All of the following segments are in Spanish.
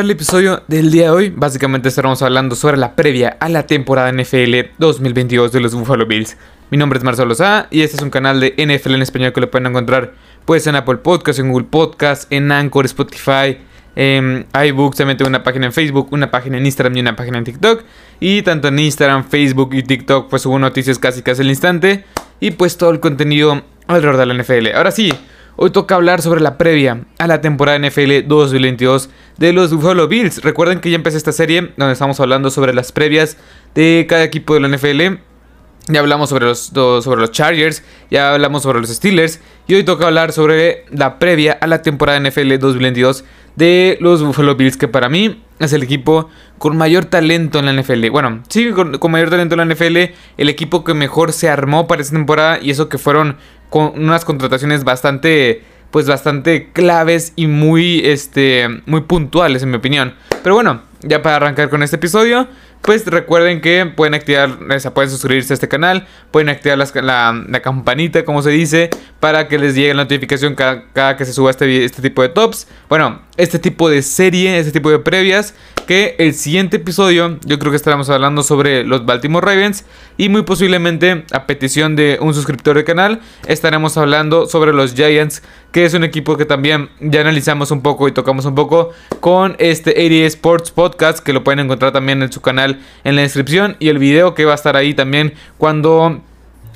el episodio del día de hoy, básicamente estaremos hablando sobre la previa a la temporada NFL 2022 de los Buffalo Bills. Mi nombre es Marcelo Sá y este es un canal de NFL en español que lo pueden encontrar pues en Apple Podcasts, en Google Podcasts, en Anchor, Spotify, en iBooks, también tengo una página en Facebook, una página en Instagram y una página en TikTok. Y tanto en Instagram, Facebook y TikTok pues subo noticias casi casi al instante y pues todo el contenido alrededor de la NFL. Ahora sí, Hoy toca hablar sobre la previa a la temporada NFL 2022 de los Buffalo Bills. Recuerden que ya empecé esta serie donde estamos hablando sobre las previas de cada equipo de la NFL. Ya hablamos sobre los, sobre los Chargers, ya hablamos sobre los Steelers y hoy toca hablar sobre la previa a la temporada NFL 2022 de los Buffalo Bills, que para mí es el equipo con mayor talento en la NFL. Bueno, sí, con, con mayor talento en la NFL, el equipo que mejor se armó para esta temporada y eso que fueron con unas contrataciones bastante pues bastante claves y muy este muy puntuales en mi opinión. Pero bueno, ya para arrancar con este episodio, pues recuerden que pueden activar, pueden suscribirse a este canal, pueden activar la, campanita, como se dice, para que les llegue la notificación cada, que se suba este, este tipo de tops. Bueno, este tipo de serie, este tipo de previas, que el siguiente episodio yo creo que estaremos hablando sobre los Baltimore Ravens y muy posiblemente a petición de un suscriptor del canal estaremos hablando sobre los Giants, que es un equipo que también ya analizamos un poco y tocamos un poco con este 80 Sports Podcast, que lo pueden encontrar también en su canal en la descripción y el video que va a estar ahí también cuando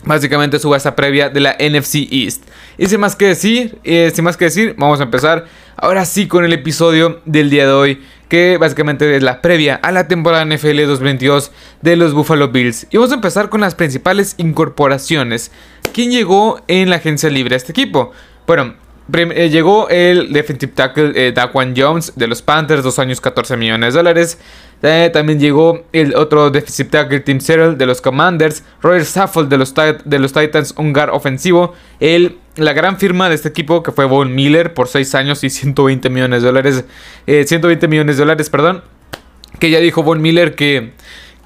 básicamente suba esa previa de la NFC East. Y sin más que decir, eh, sin más que decir, vamos a empezar ahora sí con el episodio del día de hoy, que básicamente es la previa a la temporada NFL 2022 de los Buffalo Bills. Y vamos a empezar con las principales incorporaciones. ¿Quién llegó en la agencia libre a este equipo? Bueno, eh, llegó el defensive tackle eh, Daquan Jones de los Panthers, dos años 14 millones de dólares. Eh, también llegó el otro defensive tackle Tim Settle de los Commanders, Roger Saffold de los, de los Titans, un guard ofensivo. El, la gran firma de este equipo que fue Von Miller por 6 años y 120 millones de dólares. 120 millones de dólares, perdón. Que ya dijo Von Miller que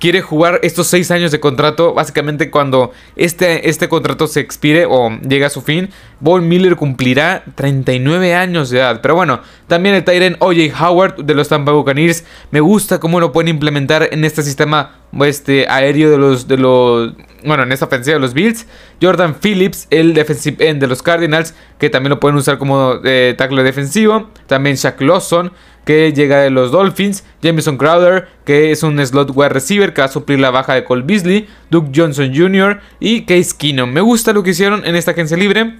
quiere jugar estos seis años de contrato. Básicamente cuando este, este contrato se expire o llegue a su fin, Von Miller cumplirá 39 años de edad. Pero bueno, también el Tyrant OJ Howard de los Tampa Buccaneers. Me gusta cómo lo pueden implementar en este sistema este, aéreo de los, de los... Bueno, en esta ofensiva de los Bills. Jordan Phillips, el defensive end de los Cardinals, que también lo pueden usar como eh, tackle defensivo. También Shaq Lawson que llega de los Dolphins, Jameson Crowder, que es un slot wide receiver que va a suplir la baja de Cole Beasley, Duke Johnson Jr. y Case Keenum. Me gusta lo que hicieron en esta agencia libre.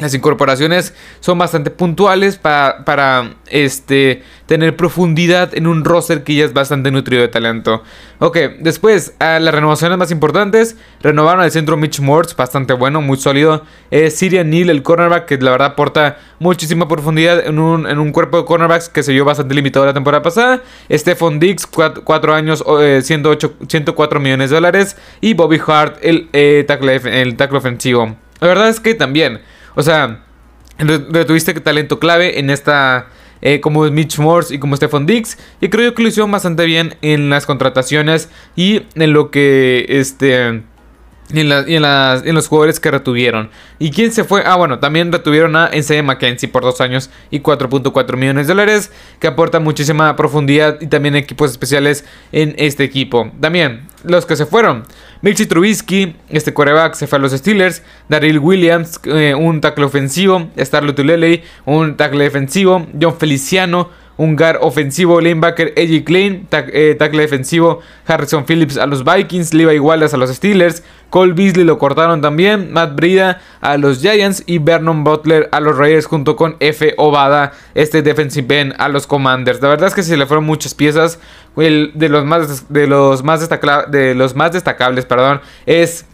Las incorporaciones son bastante puntuales para, para este, tener profundidad en un roster que ya es bastante nutrido de talento. Ok, después, a las renovaciones más importantes, renovaron el centro Mitch Morse, bastante bueno, muy sólido. Eh, Sirian Neal, el cornerback, que la verdad aporta muchísima profundidad en un, en un cuerpo de cornerbacks que se vio bastante limitado la temporada pasada. Stephon Diggs, 4 años, 108, eh, 104 millones de dólares. Y Bobby Hart, el, eh, el tackle ofensivo. La verdad es que también o sea, retuviste talento clave en esta. Eh, como Mitch Morse y como Stephon Diggs. Y creo que lo hicieron bastante bien en las contrataciones y en lo que este y en, en, los jugadores que retuvieron. ¿Y quién se fue? Ah, bueno, también retuvieron a N.C. McKenzie por dos años y 4.4 millones de dólares, que aporta muchísima profundidad y también equipos especiales en este equipo. También, los que se fueron. Mitchie Trubisky, este coreback, se fue a los Steelers. Daryl Williams, eh, un tackle ofensivo. Starlo Tulele, un tackle defensivo. John Feliciano, un guard ofensivo, linebacker Eddie Klein, eh, tackle defensivo Harrison Phillips a los Vikings, Levi Wallace a los Steelers, Cole Beasley lo cortaron también, Matt Brida a los Giants y Vernon Butler a los Raiders junto con F. Obada, este defensive end a los Commanders. La verdad es que se le fueron muchas piezas. El, de los más de los más de los más destacables, perdón, es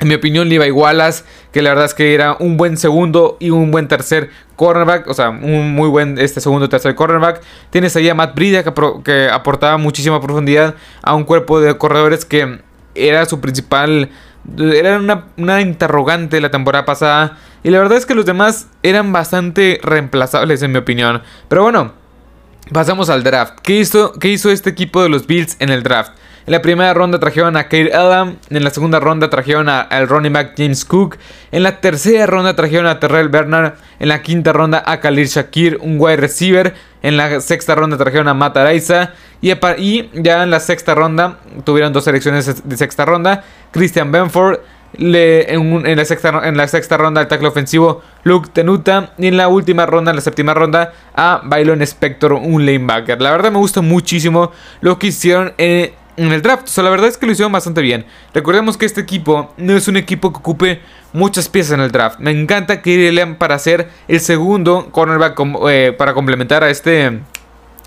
en mi opinión, Levi Wallace, que la verdad es que era un buen segundo y un buen tercer cornerback, o sea, un muy buen este segundo y tercer cornerback. Tienes ahí a Matt Brida, que, aportaba muchísima profundidad a un cuerpo de corredores que era su principal, era una, una interrogante la temporada pasada. Y la verdad es que los demás eran bastante reemplazables, en mi opinión. Pero bueno, pasamos al draft. ¿Qué hizo, qué hizo este equipo de los Bills en el draft? En la primera ronda trajeron a Kate Adam. En la segunda ronda trajeron al running back James Cook. En la tercera ronda trajeron a Terrell Bernard. En la quinta ronda a Khalil Shakir, un wide receiver. En la sexta ronda trajeron a Matt Araiza. Y, ya en la sexta ronda tuvieron dos selecciones de sexta ronda. Christian Benford. en, la sexta, en, la sexta, ronda el tackle ofensivo Luke Tenuta y en la última ronda, en la séptima ronda a Bylon Spector, un lanebacker. La verdad me gusta muchísimo lo que hicieron en, en el draft. O sea, la verdad es que lo hicieron bastante bien. Recordemos que este equipo no es un equipo que ocupe muchas piezas en el draft. Me encanta que lean para ser el segundo cornerback eh, para complementar a este...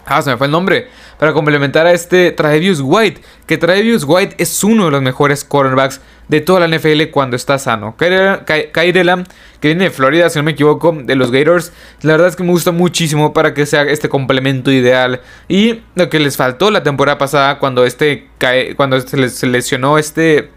Ah, se me fue el nombre. Para complementar a este Travis White. Que Travis White es uno de los mejores cornerbacks de toda la NFL cuando está sano. Kairelam, que viene de Florida, si no me equivoco, de los Gators. La verdad es que me gusta muchísimo para que sea este complemento ideal. Y lo que les faltó la temporada pasada cuando este cuando se les lesionó este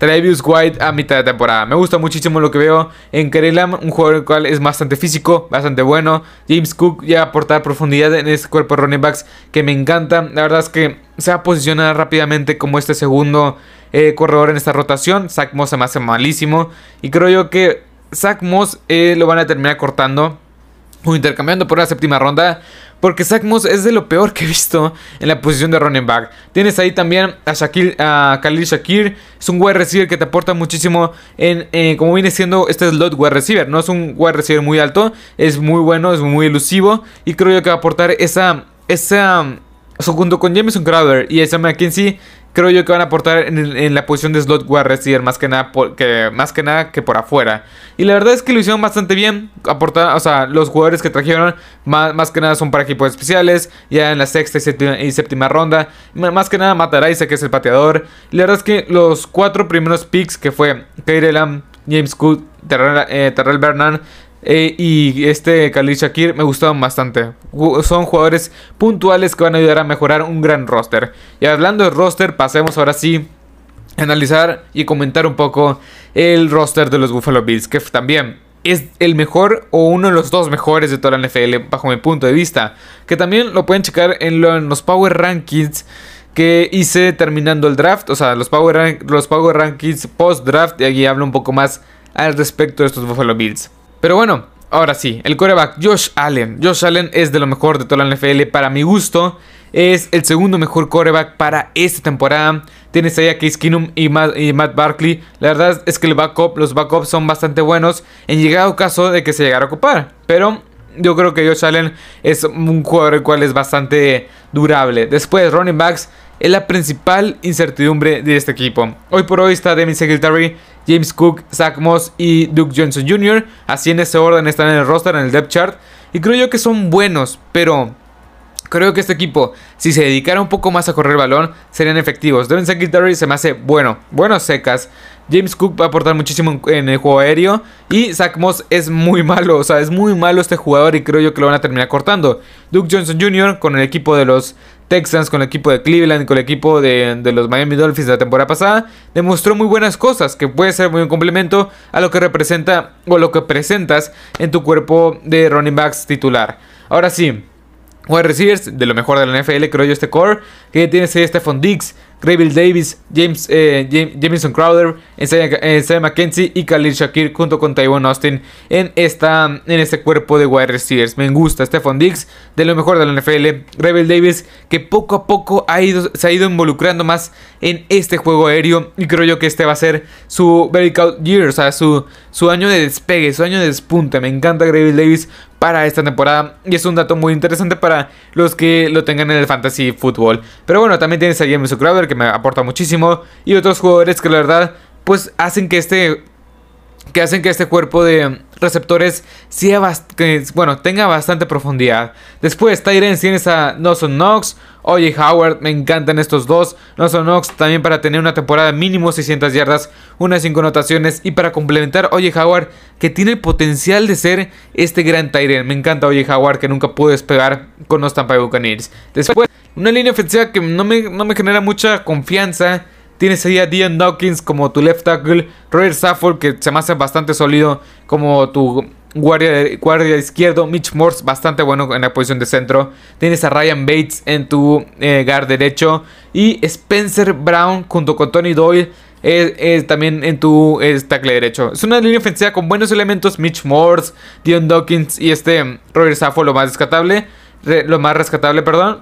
Travis White a mitad de temporada. Me gusta muchísimo lo que veo en Kerelam, un jugador el cual es bastante físico, bastante bueno. James Cook ya aporta profundidad en este cuerpo de running backs que me encanta. La verdad es que se va a posicionar rápidamente como este segundo eh, corredor en esta rotación. Zach Moss se me hace malísimo. Y creo yo que Zach Moss eh, lo van a terminar cortando o intercambiando por la séptima ronda. Porque Zach Moss es de lo peor que he visto en la posición de running back. Tienes ahí también a, Shaquille, a Khalil Shakir. Es un wide receiver que te aporta muchísimo en eh, como viene siendo este slot wide receiver. No es un wide receiver muy alto. Es muy bueno, es muy elusivo. Y creo yo que va a aportar esa... esa junto con Jameson Crowder y Sam McKenzie creo yo que van a aportar en, la posición de slot wide receiver más que nada que más que nada que por afuera. Y la verdad es que lo hicieron bastante bien aportar o sea los jugadores que trajeron más, que nada son para equipos especiales ya en la sexta y séptima, ronda más que nada Mataraisa que es el pateador. Y la verdad es que los cuatro primeros picks que fue Kyrie Lam James Cook Terrell, eh, Terrell Bernard eh, y este Khalil Shakir me gustaron bastante. Son jugadores puntuales que van a ayudar a mejorar un gran roster. Y hablando de roster, pasemos ahora sí a analizar y comentar un poco el roster de los Buffalo Bills, que también es el mejor o uno de los dos mejores de toda la NFL bajo mi punto de vista. Que también lo pueden checar en, los Power Rankings que hice terminando el draft. O sea, los Power, los power Rankings post draft. Y aquí hablo un poco más al respecto de estos Buffalo Bills. Pero bueno, ahora sí, el coreback Josh Allen. Josh Allen es de lo mejor de toda la NFL para mi gusto. Es el segundo mejor coreback para esta temporada. Tienes ahí a Case Keenum y Matt, Barkley. La verdad es que el backup, los backups son bastante buenos en llegado caso de que se llegara a ocupar. Pero yo creo que Josh Allen es un jugador el cual es bastante durable. Después, running backs es la principal incertidumbre de este equipo. Hoy por hoy está Devin Secretary, James Cook, Zach Moss y Duke Johnson Jr. Así en ese orden están en el roster, en el depth chart. Y creo yo que son buenos, pero creo que este equipo, si se dedicara un poco más a correr el balón, serían efectivos. Devin Secretary se me hace bueno, buenos secas. James Cook va a aportar muchísimo en el juego aéreo. Y Zach Moss es muy malo. O sea, es muy malo este jugador y creo yo que lo van a terminar cortando. Duke Johnson Jr. con el equipo de los Texans, con el equipo de Cleveland, con el equipo de, los Miami Dolphins de la temporada pasada, demostró muy buenas cosas, que puede ser muy un complemento a lo que representa o lo que presentas en tu cuerpo de running backs titular. Ahora sí, wide receivers de lo mejor de la NFL, creo yo, este core, que tiene Stephon Diggs, Graybill Davis, James, eh, Jameson Crowder, Isaiah McKenzie y Khalil Shakir junto con Tywon Austin en, esta, en este cuerpo de wide receivers. Me gusta Stephon Diggs, de lo mejor de la NFL. Graybill Davis, que poco a poco ha ido, se ha ido involucrando más en este juego aéreo. Y creo yo que este va a ser su breakout year, o sea, su, su año de despegue, su año de despunte. Me encanta Graybill Davis para esta temporada. Y es un dato muy interesante para los que lo tengan en el fantasy football. Pero bueno, también tienes a James Crowder que me aporta muchísimo. Y otros jugadores que la verdad, pues hacen que este. Que hacen que este cuerpo de receptores sea que, bueno, tenga bastante profundidad. Después, Tyrens tienes a Nelson Knox, Oye Howard, me encantan estos dos. Nelson Knox también para tener una temporada mínimo 600 yardas, unas 5 anotaciones y para complementar Oye Howard que tiene el potencial de ser este gran Tyrant. Me encanta Oye Howard que nunca pudo despegar con los Tampa Buccaneers. Después, una línea ofensiva que no me, no me genera mucha confianza. Tienes ahí a Dion Dawkins como tu left tackle. Roger Safford, que se me hace bastante sólido como tu guardia, guardia izquierdo, Mitch Morse, bastante bueno en la posición de centro. Tienes a Ryan Bates en tu eh, guard derecho. Y Spencer Brown junto con Tony Doyle. Es, también en tu tackle derecho. Es una línea ofensiva con buenos elementos. Mitch Morse, Dion Dawkins y este Robert Safo, lo más rescatable. lo más rescatable, perdón.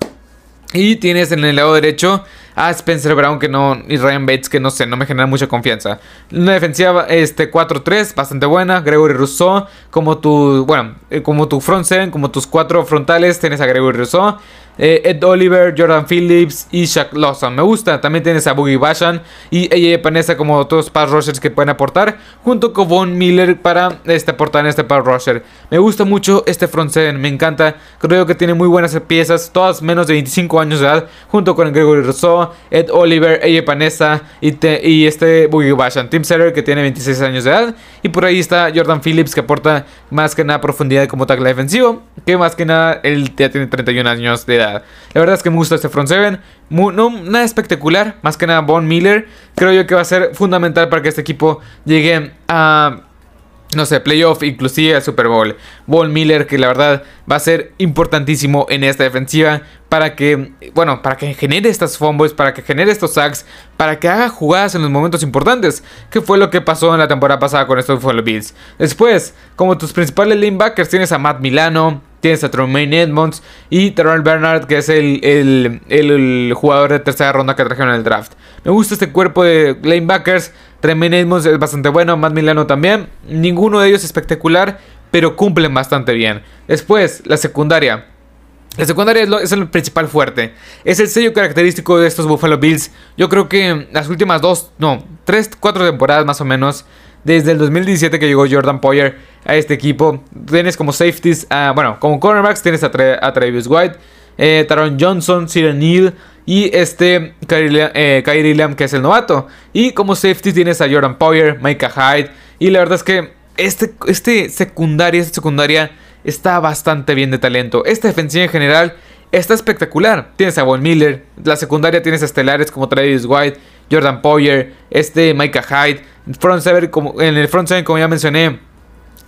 Y tienes en el lado derecho a Spencer Brown no y Ryan Bates que no sé, no me genera mucha confianza. Una defensiva este 4-3 bastante buena, Gregory Rousseau como tu, bueno, eh, como tu front como tus cuatro frontales, tienes a Gregory Rousseau. Eh, Ed Oliver, Jordan Phillips y Shaq Lawson. Me gusta. También tienes a Boogie Bashan y AJ Panessa como todos pass rushers que pueden aportar. Junto con Von Miller para este, aportar en este pass rusher. Me gusta mucho este front seven. Me encanta. Creo que tiene muy buenas piezas. Todas menos de 25 años de edad. Junto con Gregory Rousseau, Ed Oliver, AJ Panessa y, y este Boogie Bashan. Tim Setter que tiene 26 años de edad. Y por ahí está Jordan Phillips que aporta más que nada profundidad como tackle defensivo. Que más que nada él ya tiene 31 años de edad. La verdad es que me gusta este front seven. no nada espectacular, más que nada Von Miller. Creo yo que va a ser fundamental para que este equipo llegue a no sé, playoff, inclusive al Super Bowl. Von Miller, que la verdad va a ser importantísimo en esta defensiva para que, bueno, para que genere estas fumbles, para que genere estos sacks, para que haga jugadas en los momentos importantes, que fue lo que pasó en la temporada pasada con estos Buffalo. Después, como tus principales linebackers, tienes a Matt Milano, Tienes a Tremaine Edmonds y Terrell Bernard, que es el, jugador de tercera ronda que trajeron en el draft. Me gusta este cuerpo de lanebackers. Tremaine Edmonds es bastante bueno, Matt Milano también. Ninguno de ellos es espectacular, pero cumplen bastante bien. Después, la secundaria. La secundaria es, es, el principal fuerte. Es el sello característico de estos Buffalo Bills. Yo creo que las últimas dos, no, tres, cuatro temporadas más o menos desde el 2017 que llegó Jordan Poyer a este equipo. Tienes como safeties, bueno, como cornerbacks tienes a, Travis White, eh, Taron Johnson, Cyril Neal y este Kyrie, eh, que es el novato. Y como safety tienes a Jordan Poyer, Micah Hyde. Y la verdad es que este, este secundaria, esta secundaria está bastante bien de talento. Esta defensiva en general está espectacular. Tienes a Von Miller, la secundaria tienes a estelares como Travis White, Jordan Poyer, este Micah Hyde, en el front seven como ya mencioné,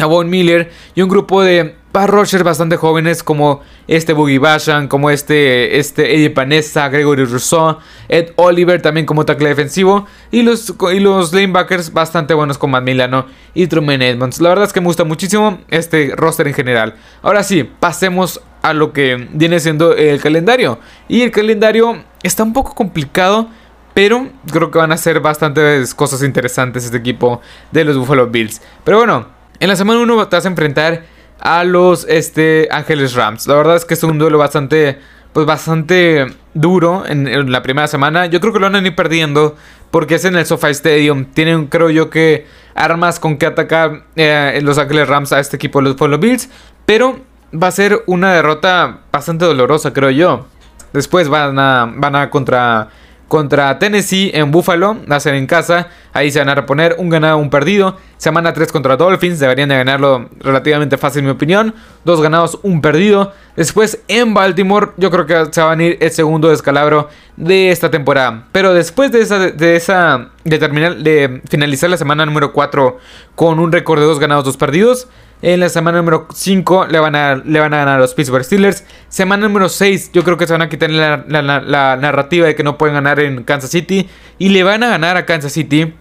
a Von Miller y un grupo de pass rushers bastante jóvenes como este Boogie Bashan, como este, este Eddie Panessa, Gregory Rousseau, Ed Oliver también como tackle defensivo y los, y los lanebackers bastante buenos como Matt Milano y Truman Edmonds. La verdad es que me gusta muchísimo este roster en general. Ahora sí, pasemos a lo que viene siendo el calendario. Y el calendario está un poco complicado pero creo que van a ser bastantes cosas interesantes este equipo de los Buffalo Bills. Pero bueno, en la semana 1 te vas a enfrentar a los este, Ángeles Rams. La verdad es que es un duelo bastante, pues bastante duro en, la primera semana. Yo creo que lo van a ir perdiendo porque es en el SoFi Stadium. Tienen, creo yo, que armas con que atacar eh, los Ángeles Rams a este equipo de los Buffalo Bills. Pero va a ser una derrota bastante dolorosa, creo yo. Después van a, van a contra contra Tennessee en Buffalo, nacen en casa, ahí se van a reponer un ganado, un perdido. Semana 3 contra Dolphins, deberían de ganarlo relativamente fácil en mi opinión. Dos ganados, un perdido. Después en Baltimore, yo creo que se va a venir el segundo descalabro de esta temporada. Pero después de esa, de esa, de terminar, de finalizar la semana número 4 con un récord de dos ganados, dos perdidos, en la semana número 5 le van, a, le van a ganar a los Pittsburgh Steelers. Semana número 6 yo creo que se van a quitar la, la, narrativa de que no pueden ganar en Kansas City. Y le van a ganar a Kansas City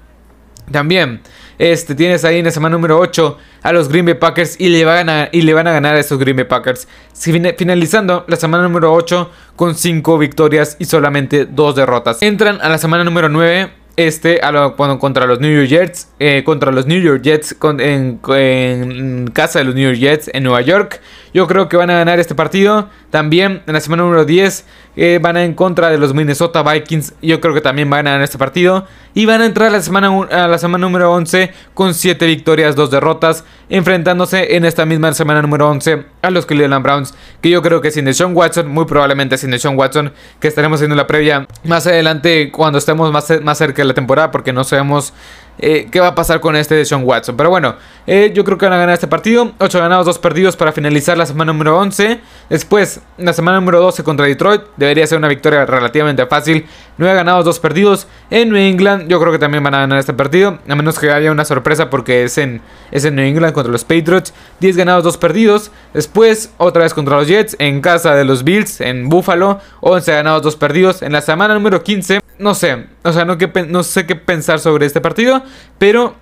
también. Este, tienes ahí en la semana número 8 a los Green Bay Packers y le van a, y le van a ganar a esos Green Bay Packers. Finalizando la semana número 8 con 5 victorias y solamente 2 derrotas. Entran a la semana número 9 este a contra los New York Jets, eh, contra los New York Jets en, casa de los New York Jets en Nueva York. Yo creo que van a ganar este partido. También en la semana número 10 eh, van a en contra de los Minnesota Vikings. Yo creo que también van a ganar este partido. Y van a entrar a la semana, a la semana número 11 con 7 victorias, 2 derrotas. Enfrentándose en esta misma semana número 11 a los Cleveland Browns. Que yo creo que sin Deshaun Watson, muy probablemente sin Deshaun Watson, que estaremos haciendo la previa más adelante cuando estemos más, más cerca de la temporada. Porque no sabemos eh, qué va a pasar con este de Sean Watson. Pero bueno, eh, yo creo que van a ganar este partido. 8 ganados, 2 perdidos para finalizar la semana número 11. Después, la semana número 12 contra Detroit. Debería ser una victoria relativamente fácil. 9 ganados, 2 perdidos. En New England, yo creo que también van a ganar este partido. A menos que haya una sorpresa porque es en, es en New England contra los Patriots. 10 ganados, 2 perdidos. Después, otra vez contra los Jets. En casa de los Bills, en Buffalo. 11 ganados, 2 perdidos. En la semana número 15, no sé. O sea, no, que, no sé qué pensar sobre este partido. Pero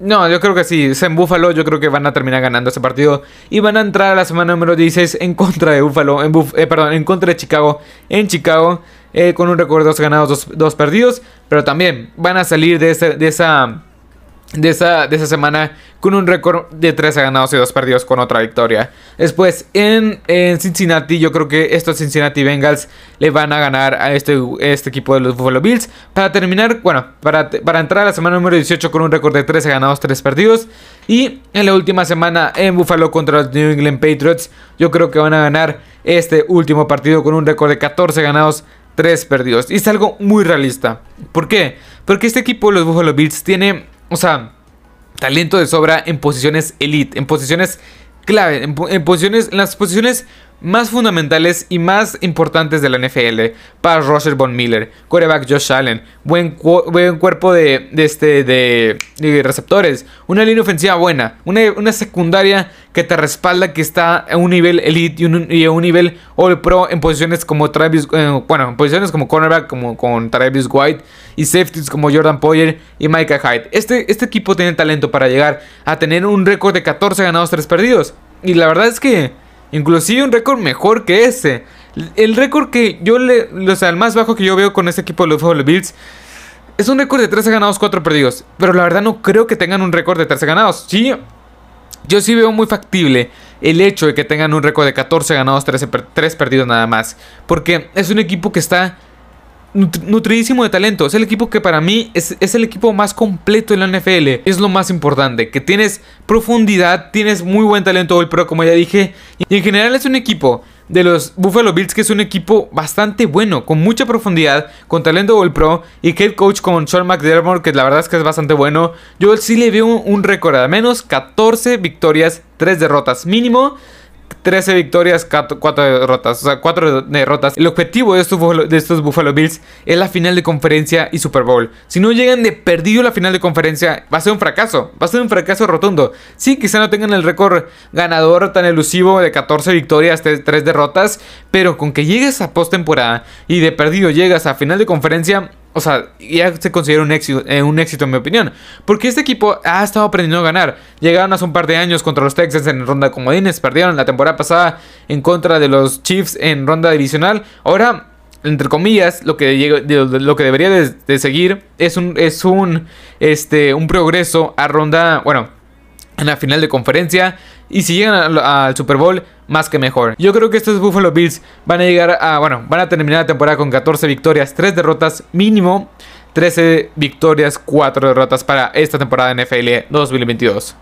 no, yo creo que sí. En Buffalo. Yo creo que van a terminar ganando este partido. Y van a entrar a la semana número 16 en contra de Buffalo. En eh, perdón, en contra de Chicago. En Chicago. Eh, con un de 2 ganados, 2 perdidos. Pero también van a salir de, de esa de esa, de esa semana con un récord de 13 ganados y 2 perdidos con otra victoria. Después en, Cincinnati, yo creo que estos Cincinnati Bengals le van a ganar a este, este equipo de los Buffalo Bills. Para terminar, bueno, para, para entrar a la semana número 18 con un récord de 13 ganados, 3 perdidos. Y en la última semana en Buffalo contra los New England Patriots, yo creo que van a ganar este último partido con un récord de 14 ganados, 3 perdidos. Y es algo muy realista. ¿Por qué? Porque este equipo de los Buffalo Bills tiene talento de sobra en posiciones elite, en posiciones clave, en, posiciones, en las posiciones más fundamentales y más importantes de la NFL para Roger Von Miller, quarterback Josh Allen, buen, buen cuerpo de, este, de, receptores, una línea ofensiva buena, una, secundaria que te respalda que está a un nivel elite y, a un nivel all pro en posiciones como Travis, eh, bueno, en posiciones como cornerback como con Travis White y safeties como Jordan Poyer y Micah Hyde. Este, este equipo tiene talento para llegar a tener un récord de 14 ganados, 3 perdidos. Y la verdad es que Inclusive un récord mejor que ese. El récord que yo le... O sea, el más bajo que yo veo con este equipo de los Buffalo Bills... Es un récord de 13 ganados, 4 perdidos. Pero la verdad no creo que tengan un récord de 13 ganados. Sí, yo sí veo muy factible el hecho de que tengan un récord de 14 ganados, 13 3 perdidos nada más. Porque es un equipo que está nutridísimo de talento. Es el equipo que para mí es, el equipo más completo en la NFL. Es lo más importante. Que tienes profundidad, tienes muy buen talento hoy, pero como ya dije. Y en general es un equipo de los Buffalo Bills que es un equipo bastante bueno, con mucha profundidad, con talento All Pro y head coach con Sean McDermott, que la verdad es que es bastante bueno. Yo sí le veo un récord, al menos 14 victorias, 3 derrotas mínimo. 13 victorias, 4 derrotas. O sea, 4 derrotas. El objetivo de estos, Buffalo, de estos Buffalo Bills es la final de conferencia y Super Bowl. Si no llegan de perdido la final de conferencia, va a ser un fracaso. Va a ser un fracaso rotundo. Sí, quizá no tengan el récord ganador tan elusivo de 14 victorias, 3 derrotas. Pero con que llegues a postemporada y de perdido llegas a final de conferencia, o sea, ya se considera un éxito, eh, un éxito en mi opinión. Porque este equipo ha estado aprendiendo a ganar. Llegaron hace un par de años contra los Texans en ronda de comodines. Perdieron la temporada pasada en contra de los Chiefs en ronda divisional. Ahora, entre comillas, lo que, lo que debería de, seguir es un, es un, este, un progreso a ronda, bueno, en la final de conferencia. Y si llegan al, Super Bowl, más que mejor. Yo creo que estos Buffalo Bills van a llegar a, bueno, van a terminar la temporada con 14 victorias, 3 derrotas mínimo. 13 victorias, 4 derrotas para esta temporada NFL 2022.